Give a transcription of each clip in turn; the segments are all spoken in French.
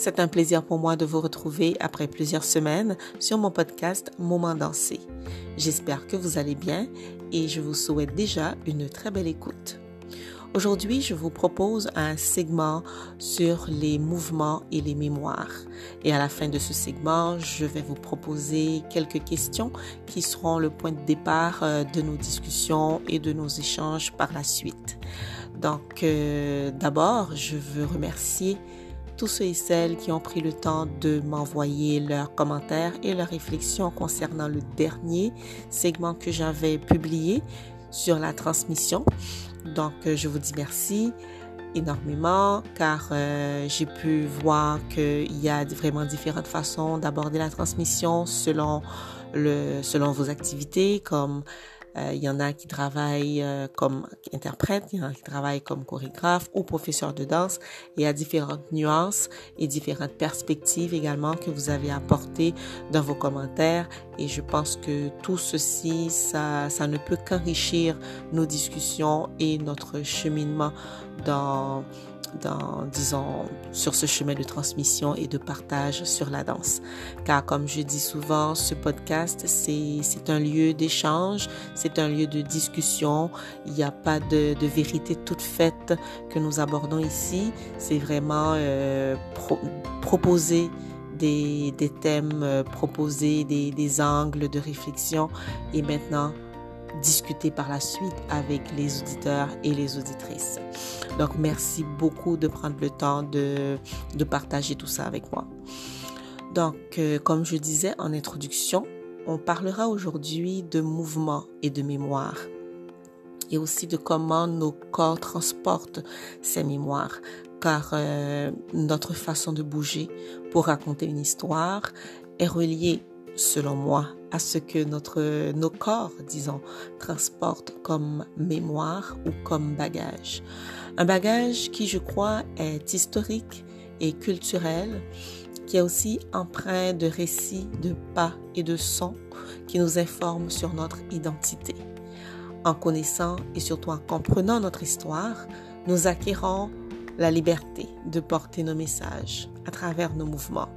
C'est un plaisir pour moi de vous retrouver après plusieurs semaines sur mon podcast Moment dansé. J'espère que vous allez bien et je vous souhaite déjà une très belle écoute. Aujourd'hui, je vous propose un segment sur les mouvements et les mémoires. Et à la fin de ce segment, je vais vous proposer quelques questions qui seront le point de départ euh, de nos discussions et de nos échanges par la suite. Donc, euh, d'abord, je veux remercier tous ceux et celles qui ont pris le temps de m'envoyer leurs commentaires et leurs réflexions concernant le dernier segment que j'avais publié sur la transmission. Donc, euh, je vous dis merci énormément car euh, j'ai pu voir qu'il y a vraiment différentes façons d'aborder la transmission selon le selon vos activités comme il y en a qui travaillent euh, comme interprète, il y en a qui travaillent comme chorégraphe ou professeur de danse. il y a différentes nuances et différentes perspectives également que vous avez apportées dans vos commentaires. Et je pense que tout ceci, ça, ça ne peut qu'enrichir nos discussions et notre cheminement dans dans, disons, sur ce chemin de transmission et de partage sur la danse. Car comme je dis souvent, ce podcast, c'est un lieu d'échange, c'est un lieu de discussion. Il n'y a pas de, vérité toute faite que nous abordons ici. C'est vraiment euh, proposer des, thèmes, euh, proposer des angles de réflexion et maintenant discuter par la suite avec les auditeurs et les auditrices. Donc, merci beaucoup de prendre le temps de, de partager tout ça avec moi. Donc, euh, comme je disais en introduction, on parlera aujourd'hui de mouvement et de mémoire et aussi de comment nos corps transportent ces mémoires car euh, notre façon de bouger pour raconter une histoire est reliée selon moi, à ce que notre, nos corps, disons, transportent comme mémoire ou comme bagage. Un bagage qui, je crois, est historique et culturel, qui est aussi empreint de récits, de pas et de sons qui nous informent sur notre identité. En connaissant et surtout en comprenant notre histoire, nous acquérons la liberté de porter nos messages à travers nos mouvements.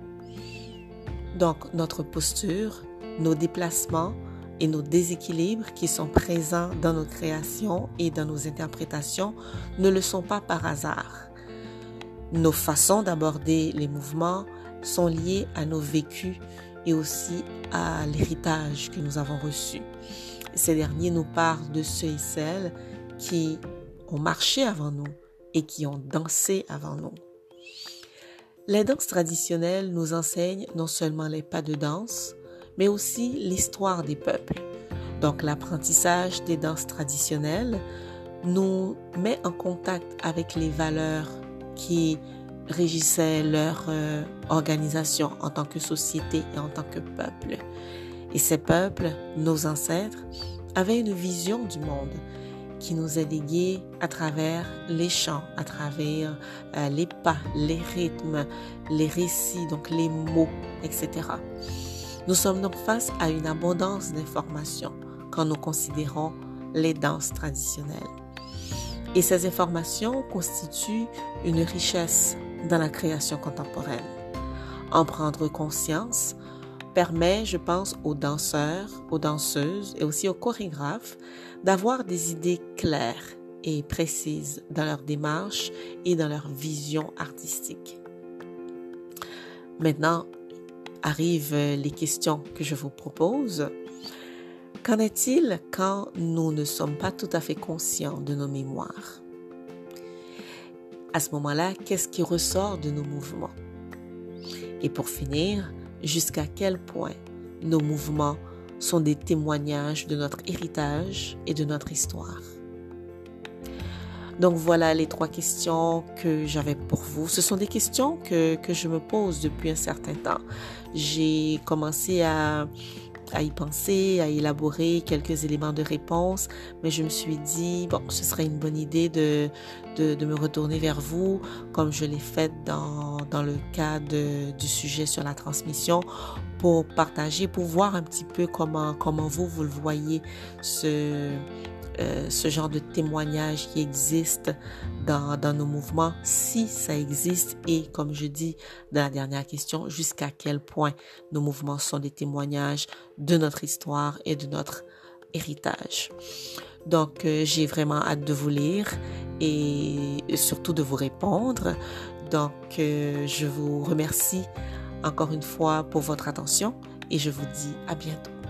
Donc notre posture, nos déplacements et nos déséquilibres qui sont présents dans nos créations et dans nos interprétations ne le sont pas par hasard. Nos façons d'aborder les mouvements sont liées à nos vécus et aussi à l'héritage que nous avons reçu. Ces derniers nous parlent de ceux et celles qui ont marché avant nous et qui ont dansé avant nous. Les danses traditionnelles nous enseignent non seulement les pas de danse, mais aussi l'histoire des peuples. Donc l'apprentissage des danses traditionnelles nous met en contact avec les valeurs qui régissaient leur euh, organisation en tant que société et en tant que peuple. Et ces peuples, nos ancêtres, avaient une vision du monde qui nous est légué à travers les chants, à travers euh, les pas, les rythmes, les récits, donc les mots, etc. Nous sommes donc face à une abondance d'informations quand nous considérons les danses traditionnelles. Et ces informations constituent une richesse dans la création contemporaine. En prendre conscience permet, je pense, aux danseurs, aux danseuses et aussi aux chorégraphes d'avoir des idées claires et précises dans leur démarche et dans leur vision artistique. Maintenant, arrivent les questions que je vous propose. Qu'en est-il quand nous ne sommes pas tout à fait conscients de nos mémoires? À ce moment-là, qu'est-ce qui ressort de nos mouvements? Et pour finir, jusqu'à quel point nos mouvements sont des témoignages de notre héritage et de notre histoire? Donc voilà les trois questions que j'avais pour vous. Ce sont des questions que, je me pose depuis un certain temps. J'ai commencé à, y penser, à élaborer quelques éléments de réponse, mais je me suis dit, bon, ce serait une bonne idée de, me retourner vers vous, comme je l'ai fait dans, le cas du sujet sur la transmission, pour partager, pour voir un petit peu comment, comment vous, vous le voyez, ce, euh, ce genre de témoignage qui existe dans, nos mouvements, si ça existe, et comme je dis dans la dernière question, jusqu'à quel point nos mouvements sont des témoignages de notre histoire et de notre héritage. Donc, euh, j'ai vraiment hâte de vous lire et surtout de vous répondre. Donc, euh, je vous remercie encore une fois pour votre attention et je vous dis à bientôt.